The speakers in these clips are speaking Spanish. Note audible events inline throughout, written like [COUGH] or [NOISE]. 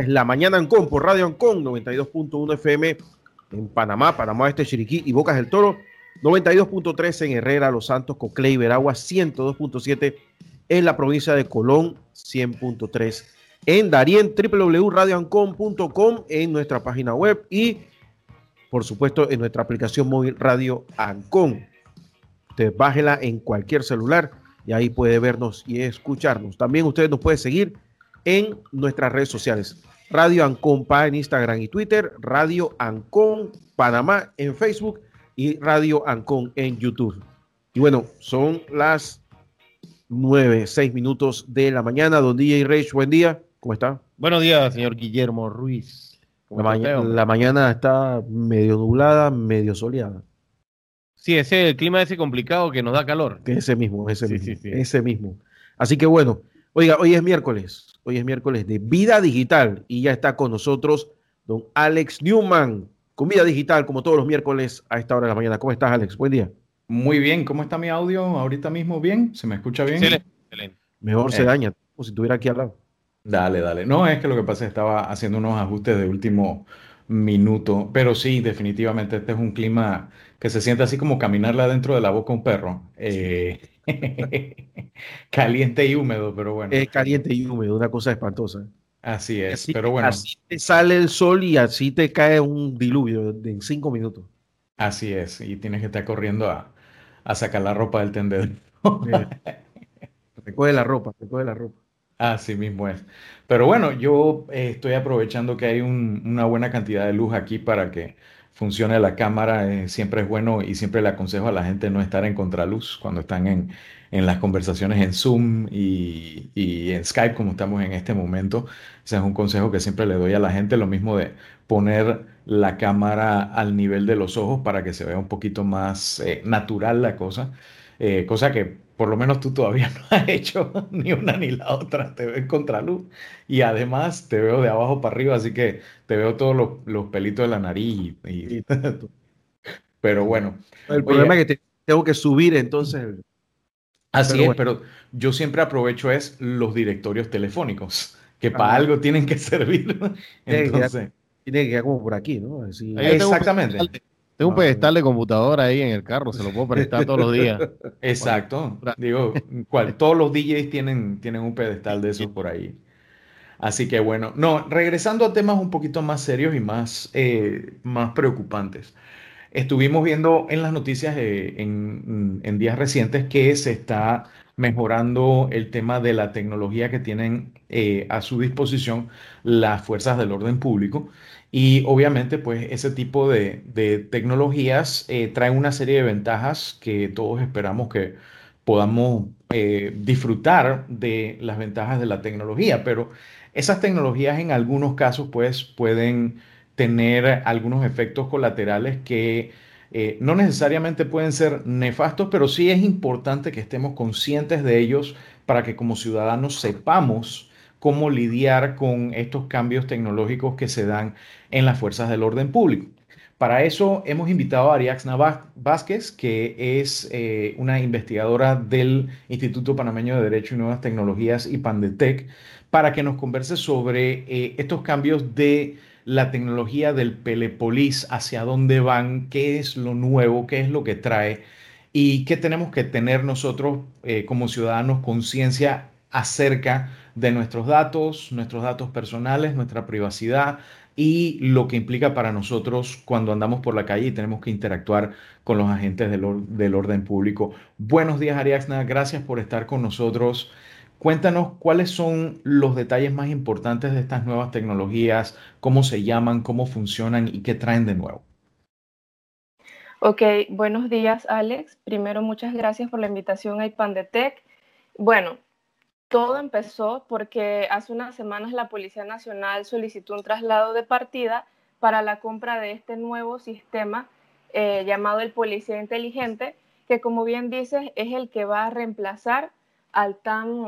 es La Mañana Ancon por Radio Ancon 92.1 FM en Panamá, Panamá Este, Chiriquí y Bocas del Toro, 92.3 en Herrera, Los Santos, Coclé y Veragua, 102.7 en la provincia de Colón, 100.3 en Darien, www.radioancon.com en nuestra página web y por supuesto en nuestra aplicación móvil Radio Ancon. Usted bájela en cualquier celular y ahí puede vernos y escucharnos. También ustedes nos pueden seguir en nuestras redes sociales. Radio Ancon Pa en Instagram y Twitter, Radio Ancon Panamá en Facebook y Radio Ancon en YouTube. Y bueno, son las nueve, seis minutos de la mañana. Don DJ Rage, buen día. ¿Cómo está? Buenos días, señor Guillermo Ruiz. La, la, mañana está medio nublada, medio soleada. Sí, ese el clima ese complicado que nos da calor. Ese mismo, ese mismo, ese mismo. Así que bueno, oiga, hoy es miércoles, hoy es miércoles de Vida Digital y ya está con nosotros don Alex Newman con Vida Digital, como todos los miércoles a esta hora de la mañana. ¿Cómo estás, Alex? Buen día. Muy bien, ¿cómo está mi audio ahorita mismo? ¿Bien? ¿Se me escucha bien? Excelente. Mejor se eh. daña, como si estuviera aquí al lado. Dale, dale. No, es que lo que pasa es que estaba haciendo unos ajustes de último minuto, pero sí, definitivamente este es un clima que se siente así como caminarle adentro de la boca a un perro. Eh, [LAUGHS] caliente y húmedo, pero bueno. Es caliente y húmedo, una cosa espantosa. Así es, pero bueno. Así te sale el sol y así te cae un diluvio en cinco minutos. Así es, y tienes que estar corriendo a, sacar la ropa del tendedor. recoge [LAUGHS] la ropa, recoge la ropa. Así mismo es. Pero bueno, yo eh, estoy aprovechando que hay una buena cantidad de luz aquí para que funcione la cámara. Eh, siempre es bueno y siempre le aconsejo a la gente no estar en contraluz cuando están en, las conversaciones en Zoom y, y, en Skype como estamos en este momento. Ese es un consejo que siempre le doy a la gente, lo mismo de poner la cámara al nivel de los ojos para que se vea un poquito más eh, natural la cosa. Cosa que por lo menos tú todavía [LAUGHS] no has hecho ni una ni la otra, te veo en contraluz y además te veo de abajo para arriba, así que te veo todos los, pelitos de la nariz. Y, [LAUGHS] pero bueno. El problema es que tengo que subir entonces. Así es, pero yo siempre aprovecho es los directorios telefónicos, que para algo tienen que [LAUGHS] servir. Entonces, tiene que quedar como por aquí, ¿no? Exactamente. Tengo un pedestal de computadora ahí en el carro, se lo puedo prestar todos los días. [LAUGHS] Exacto. Digo. [LAUGHS] Todos los DJs tienen, tienen un pedestal de esos por ahí. Así que bueno, no, regresando a temas un poquito más serios y más, eh, más preocupantes. Estuvimos viendo en las noticias eh, en, en, días recientes que se está mejorando el tema de la tecnología que tienen eh, a su disposición las fuerzas del orden público y obviamente, pues ese tipo de, tecnologías eh, traen una serie de ventajas que todos esperamos que podamos eh, disfrutar de las ventajas de la tecnología, pero esas tecnologías en algunos casos pues pueden tener algunos efectos colaterales que eh, no necesariamente pueden ser nefastos, pero sí es importante que estemos conscientes de ellos para que como ciudadanos sepamos cómo lidiar con estos cambios tecnológicos que se dan en las fuerzas del orden público. Para eso hemos invitado a Ariaxna Vázquez, que es eh, una investigadora del Instituto Panameño de Derecho y Nuevas Tecnologías y Pandetec, para que nos converse sobre eh, estos cambios de la tecnología del Pelepolis, hacia dónde van, qué es lo nuevo, qué es lo que trae y qué tenemos que tener nosotros eh, como ciudadanos conciencia acerca de nuestros datos, nuestros datos personales, nuestra privacidad y lo que implica para nosotros cuando andamos por la calle y tenemos que interactuar con los agentes del, orden público. Buenos días, Ariaxna. Gracias por estar con nosotros. Cuéntanos cuáles son los detalles más importantes de estas nuevas tecnologías, cómo se llaman, cómo funcionan y qué traen de nuevo. Ok, buenos días Alex. Primero, muchas gracias por la invitación a IPANDETEC. Bueno, todo empezó porque hace unas semanas la Policía Nacional solicitó un traslado de partida para la compra de este nuevo sistema eh, llamado el Policía Inteligente, que como bien dices es el que va a reemplazar al tan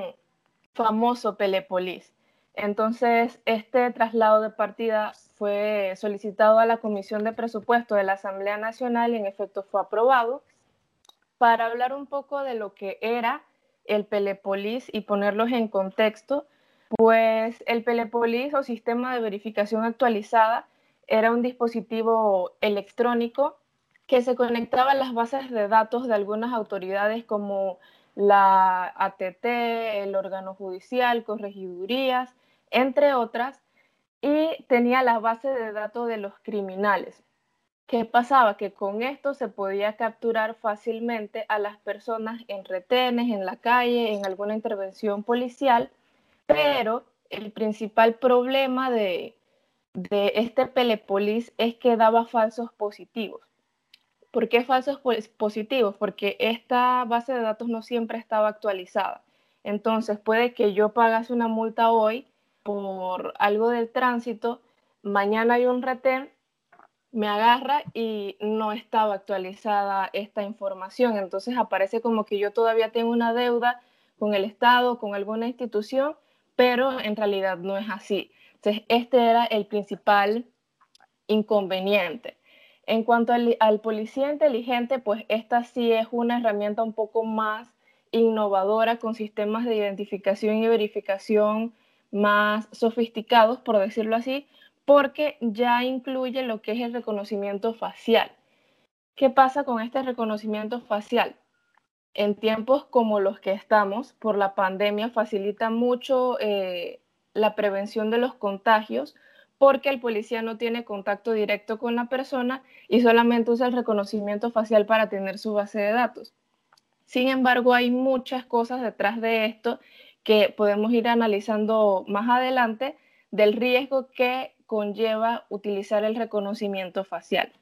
famoso Pelepolis. Entonces, este traslado de partida fue solicitado a la Comisión de Presupuesto de la Asamblea Nacional y en efecto fue aprobado para hablar un poco de lo que era el Pelepolis y ponerlos en contexto, Pues el Pelepolis o sistema de verificación actualizada era un dispositivo electrónico que se conectaba a las bases de datos de algunas autoridades como la ATT, el órgano judicial, corregidurías, entre otras, y tenía la base de datos de los criminales. ¿Qué pasaba? Que con esto se podía capturar fácilmente a las personas en retenes, en la calle, en alguna intervención policial, pero el principal problema de, de este Pelepolis es que daba falsos positivos. ¿Por qué falsos positivos? Porque esta base de datos no siempre estaba actualizada. Entonces puede que yo pagase una multa hoy por algo del tránsito, mañana hay un retén, me agarra y no estaba actualizada esta información. Entonces aparece como que yo todavía tengo una deuda con el Estado, con alguna institución, pero en realidad no es así. Entonces, este era el principal inconveniente. En cuanto al, policía inteligente, pues esta sí es una herramienta un poco más innovadora con sistemas de identificación y verificación más sofisticados, por decirlo así, porque ya incluye lo que es el reconocimiento facial. ¿Qué pasa con este reconocimiento facial? En tiempos como los que estamos, por la pandemia, facilita mucho eh, la prevención de los contagios porque el policía no tiene contacto directo con la persona y solamente usa el reconocimiento facial para tener su base de datos. Sin embargo, hay muchas cosas detrás de esto que podemos ir analizando más adelante del riesgo que conlleva utilizar el reconocimiento facial.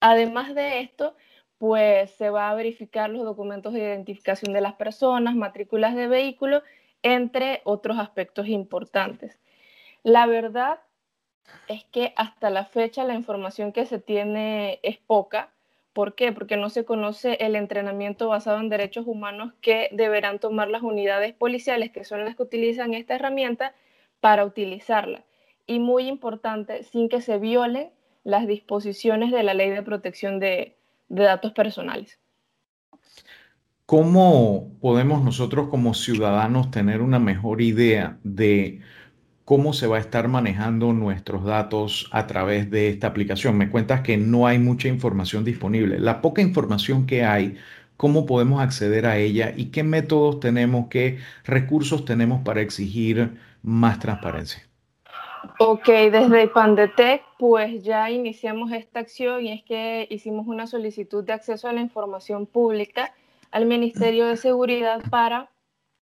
Además de esto, pues se va a verificar los documentos de identificación de las personas, matrículas de vehículos entre otros aspectos importantes. La verdad es que hasta la fecha la información que se tiene es poca. ¿Por qué? Porque no se conoce el entrenamiento basado en derechos humanos que deberán tomar las unidades policiales, que son las que utilizan esta herramienta, para utilizarla. Y muy importante, sin que se violen las disposiciones de la ley de protección de, datos personales. ¿Cómo podemos nosotros como ciudadanos tener una mejor idea de cómo se va a estar manejando nuestros datos a través de esta aplicación? Me cuentas que no hay mucha información disponible. La poca información que hay, ¿cómo podemos acceder a ella y qué métodos tenemos, qué recursos tenemos para exigir más transparencia? Ok, desde Pandetec pues ya iniciamos esta acción y es que hicimos una solicitud de acceso a la información pública al Ministerio de Seguridad para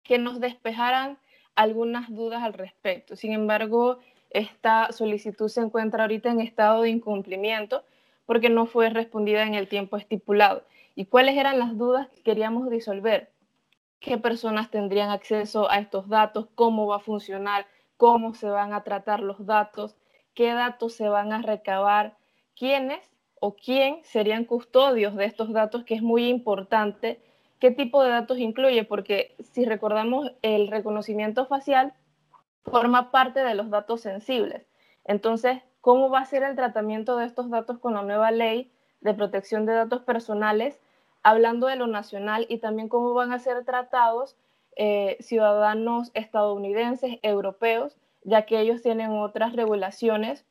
que nos despejaran algunas dudas al respecto. Sin embargo, esta solicitud se encuentra ahorita en estado de incumplimiento porque no fue respondida en el tiempo estipulado. ¿Y cuáles eran las dudas que queríamos disolver? ¿Qué personas tendrían acceso a estos datos? ¿Cómo va a funcionar? ¿Cómo se van a tratar los datos? ¿Qué datos se van a recabar? ¿Quiénes o quién serían custodios de estos datos? Que es muy importante qué tipo de datos incluye, porque si recordamos, el reconocimiento facial forma parte de los datos sensibles. Entonces, ¿cómo va a ser el tratamiento de estos datos con la nueva ley de protección de datos personales, hablando de lo nacional y también cómo van a ser tratados eh, ciudadanos estadounidenses, europeos, ya que ellos tienen otras regulaciones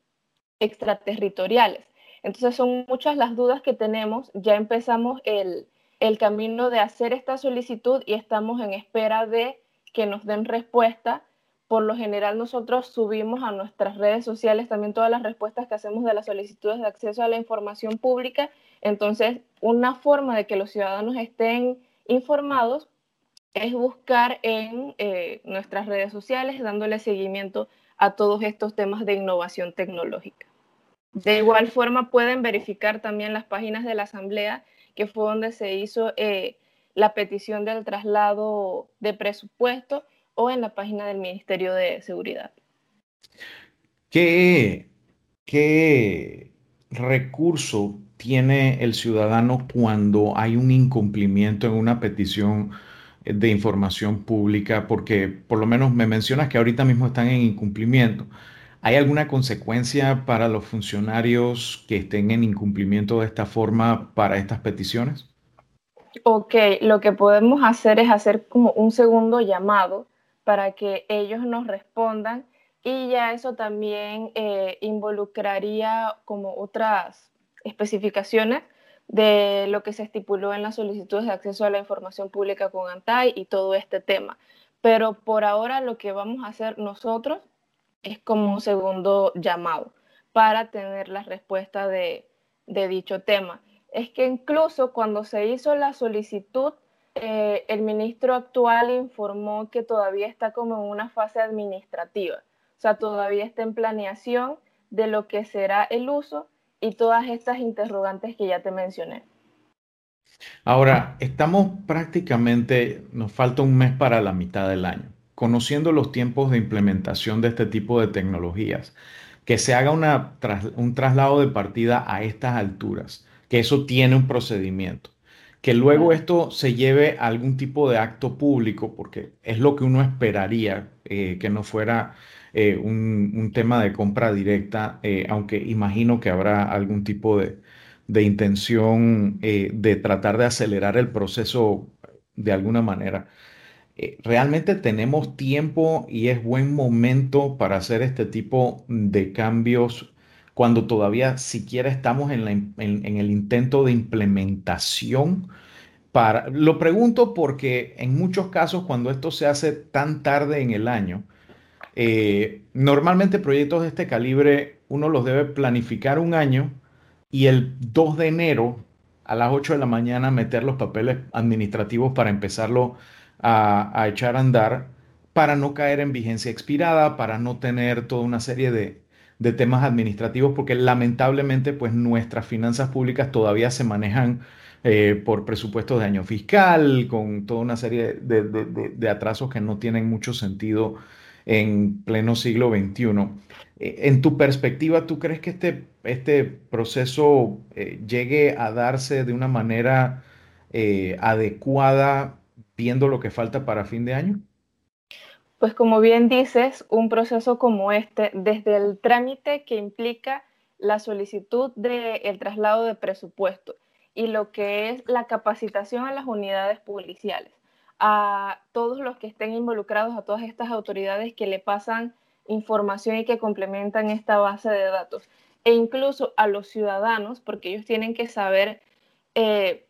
extraterritoriales? Entonces, son muchas las dudas que tenemos. Ya empezamos el, el camino de hacer esta solicitud y estamos en espera de que nos den respuesta. Por lo general nosotros subimos a nuestras redes sociales también todas las respuestas que hacemos de las solicitudes de acceso a la información pública. Entonces, una forma de que los ciudadanos estén informados es buscar en eh, nuestras redes sociales dándole seguimiento a todos estos temas de innovación tecnológica. De igual forma, pueden verificar también las páginas de la Asamblea que fue donde se hizo eh, la petición del traslado de presupuesto o en la página del Ministerio de Seguridad. ¿Qué, qué recurso tiene el ciudadano cuando hay un incumplimiento en una petición de información pública? Porque por lo menos me mencionas que ahorita mismo están en incumplimiento. ¿Hay alguna consecuencia para los funcionarios que estén en incumplimiento de esta forma para estas peticiones? Ok, lo que podemos hacer es hacer como un segundo llamado para que ellos nos respondan y ya eso también eh, involucraría como otras especificaciones de lo que se estipuló en las solicitudes de acceso a la información pública con ANTAI y todo este tema. Pero por ahora lo que vamos a hacer nosotros es como un segundo llamado para tener la respuesta de, dicho tema. Es que incluso cuando se hizo la solicitud, eh, el ministro actual informó que todavía está como en una fase administrativa, o sea, todavía está en planeación de lo que será el uso y todas estas interrogantes que ya te mencioné. Ahora, estamos prácticamente, nos falta un mes para la mitad del año, conociendo los tiempos de implementación de este tipo de tecnologías, que se haga una, un traslado de partida a estas alturas, que eso tiene un procedimiento, que luego esto se lleve a algún tipo de acto público, porque es lo que uno esperaría, eh, que no fuera eh, un, tema de compra directa, eh, aunque imagino que habrá algún tipo de, intención eh, de tratar de acelerar el proceso de alguna manera. realmente tenemos tiempo y es buen momento para hacer este tipo de cambios cuando todavía siquiera estamos en, en el intento de implementación. Para, lo pregunto porque en muchos casos cuando esto se hace tan tarde en el año, eh, normalmente proyectos de este calibre uno los debe planificar un año y el 2 de enero a las 8 de la mañana meter los papeles administrativos para empezarlo a, echar a andar, para no caer en vigencia expirada, para no tener toda una serie de, temas administrativos, porque lamentablemente pues nuestras finanzas públicas todavía se manejan eh, por presupuestos de año fiscal, con toda una serie de, de atrasos que no tienen mucho sentido en pleno siglo XXI. Eh, en tu perspectiva, ¿tú crees que este, este proceso eh, llegue a darse de una manera eh, adecuada viendo lo que falta para fin de año? Pues como bien dices, un proceso como este, desde el trámite que implica la solicitud del traslado de presupuesto y lo que es la capacitación a las unidades policiales a todos los que estén involucrados, a todas estas autoridades que le pasan información y que complementan esta base de datos, e incluso a los ciudadanos, porque ellos tienen que saber eh,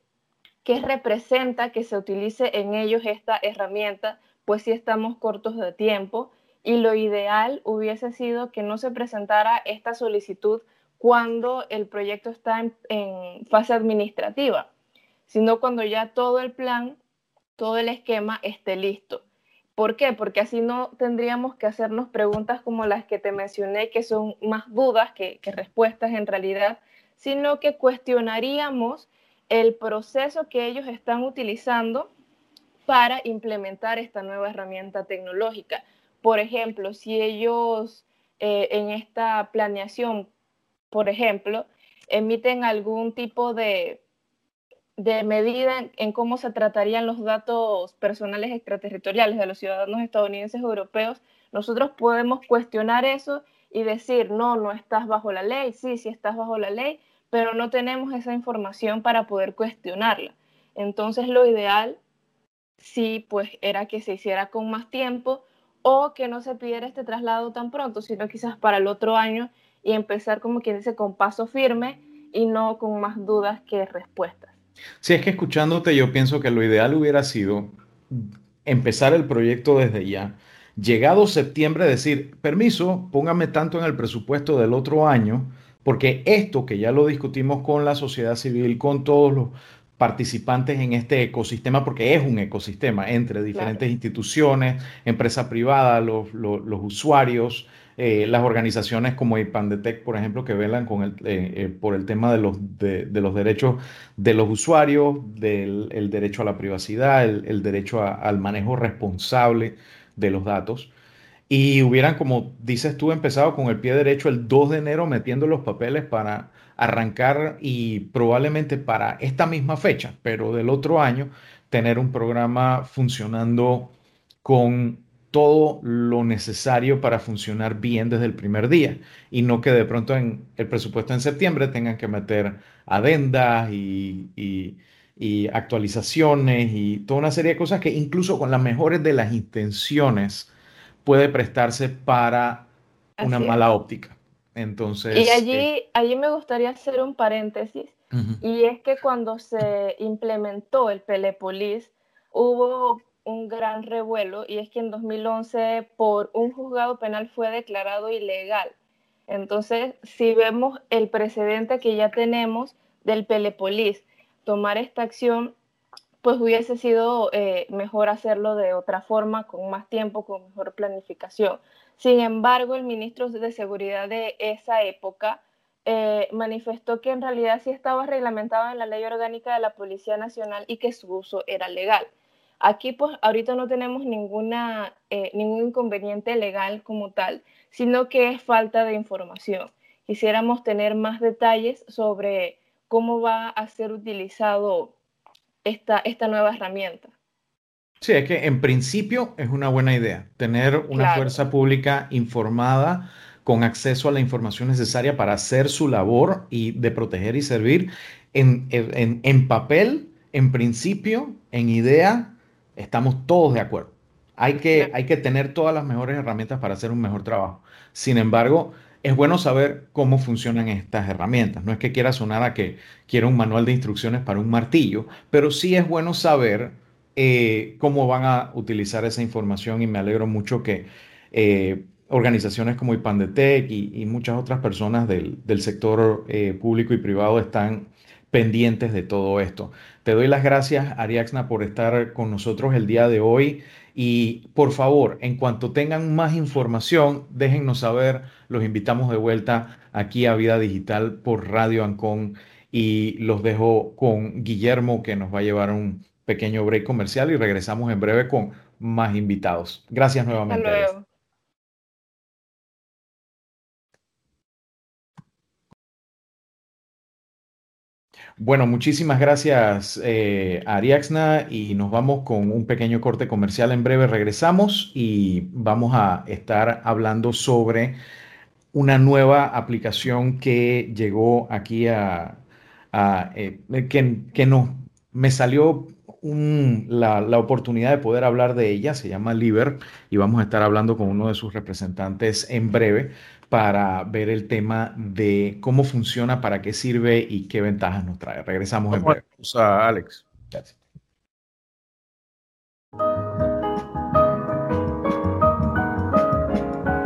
qué representa que se utilice en ellos esta herramienta, pues si estamos cortos de tiempo, y lo ideal hubiese sido que no se presentara esta solicitud cuando el proyecto está en fase administrativa, sino cuando ya todo el plan todo el esquema esté listo. ¿Por qué? Porque así no tendríamos que hacernos preguntas como las que te mencioné, que son más dudas que, respuestas en realidad, sino que cuestionaríamos el proceso que ellos están utilizando para implementar esta nueva herramienta tecnológica. Por ejemplo, si ellos eh, en esta planeación, por ejemplo, emiten algún tipo de, de medida en, cómo se tratarían los datos personales extraterritoriales de los ciudadanos estadounidenses europeos, nosotros podemos cuestionar eso y decir, no, no estás bajo la ley, sí, sí estás bajo la ley, pero no tenemos esa información para poder cuestionarla. Entonces lo ideal, sí, pues era que se hiciera con más tiempo o que no se pidiera este traslado tan pronto, sino quizás para el otro año y empezar como quien dice con paso firme y no con más dudas que respuestas. Si es que escuchándote yo pienso que lo ideal hubiera sido empezar el proyecto desde ya. Llegado septiembre, decir, permiso, póngame tanto en el presupuesto del otro año, porque esto que ya lo discutimos con la sociedad civil, con todos los participantes en este ecosistema, porque es un ecosistema entre diferentes instituciones, empresa privada, los, los usuarios, eh, las organizaciones como IPANDETEC, por ejemplo, que velan con el, eh, eh, por el tema de los, de, los derechos de los usuarios, del el derecho a la privacidad, el, derecho al manejo responsable de los datos. Y hubieran, como dices tú, empezado con el pie derecho el 2 de enero metiendo los papeles para arrancar y probablemente para esta misma fecha, pero del otro año, tener un programa funcionando con todo lo necesario para funcionar bien desde el primer día y no que de pronto en el presupuesto en septiembre tengan que meter adendas y, y actualizaciones y toda una serie de cosas que incluso con las mejores de las intenciones puede prestarse para una mala óptica. Entonces, y allí, eh, allí me gustaría hacer un paréntesis, y es que cuando se implementó el Pelepolis, hubo un gran revuelo, y es que en 2011 por un juzgado penal fue declarado ilegal. Entonces, si vemos el precedente que ya tenemos del Pelepolis, tomar esta acción, pues hubiese sido eh, mejor hacerlo de otra forma, con más tiempo, con mejor planificación. Sin embargo, el ministro de Seguridad de esa época eh, manifestó que en realidad sí estaba reglamentado en la ley orgánica de la Policía Nacional y que su uso era legal. Aquí, pues, ahorita no tenemos ninguna, eh, ningún inconveniente legal como tal, sino que es falta de información. Quisiéramos tener más detalles sobre cómo va a ser utilizado esta, esta nueva herramienta. Sí, es que en principio es una buena idea tener una fuerza pública informada con acceso a la información necesaria para hacer su labor y de proteger y servir. En, en, en papel, en principio, en idea, estamos todos de acuerdo. Hay que, hay que tener todas las mejores herramientas para hacer un mejor trabajo. Sin embargo, es bueno saber cómo funcionan estas herramientas. No es que quiera sonar a que quiera un manual de instrucciones para un martillo, pero sí es bueno saber eh, cómo van a utilizar esa información y me alegro mucho que eh, organizaciones como IPANDETEC y, muchas otras personas del, sector eh, público y privado están pendientes de todo esto. Te doy las gracias, Ariaxna, por estar con nosotros el día de hoy. Y por favor, en cuanto tengan más información, déjennos saber. Los invitamos de vuelta aquí a Vida Digital por Radio Ancon y los dejo con Guillermo que nos va a llevar un pequeño break comercial y regresamos en breve con más invitados. Gracias nuevamente. Bueno, muchísimas gracias eh, Ariaxna y nos vamos con un pequeño corte comercial. En breve regresamos y vamos a estar hablando sobre una nueva aplicación que llegó aquí a, eh, que, que nos, me salió la, la, oportunidad de poder hablar de ella, se llama Liber, y vamos a estar hablando con uno de sus representantes en breve para ver el tema de cómo funciona, para qué sirve y qué ventajas nos trae. Regresamos en breve. A Alex. Gracias.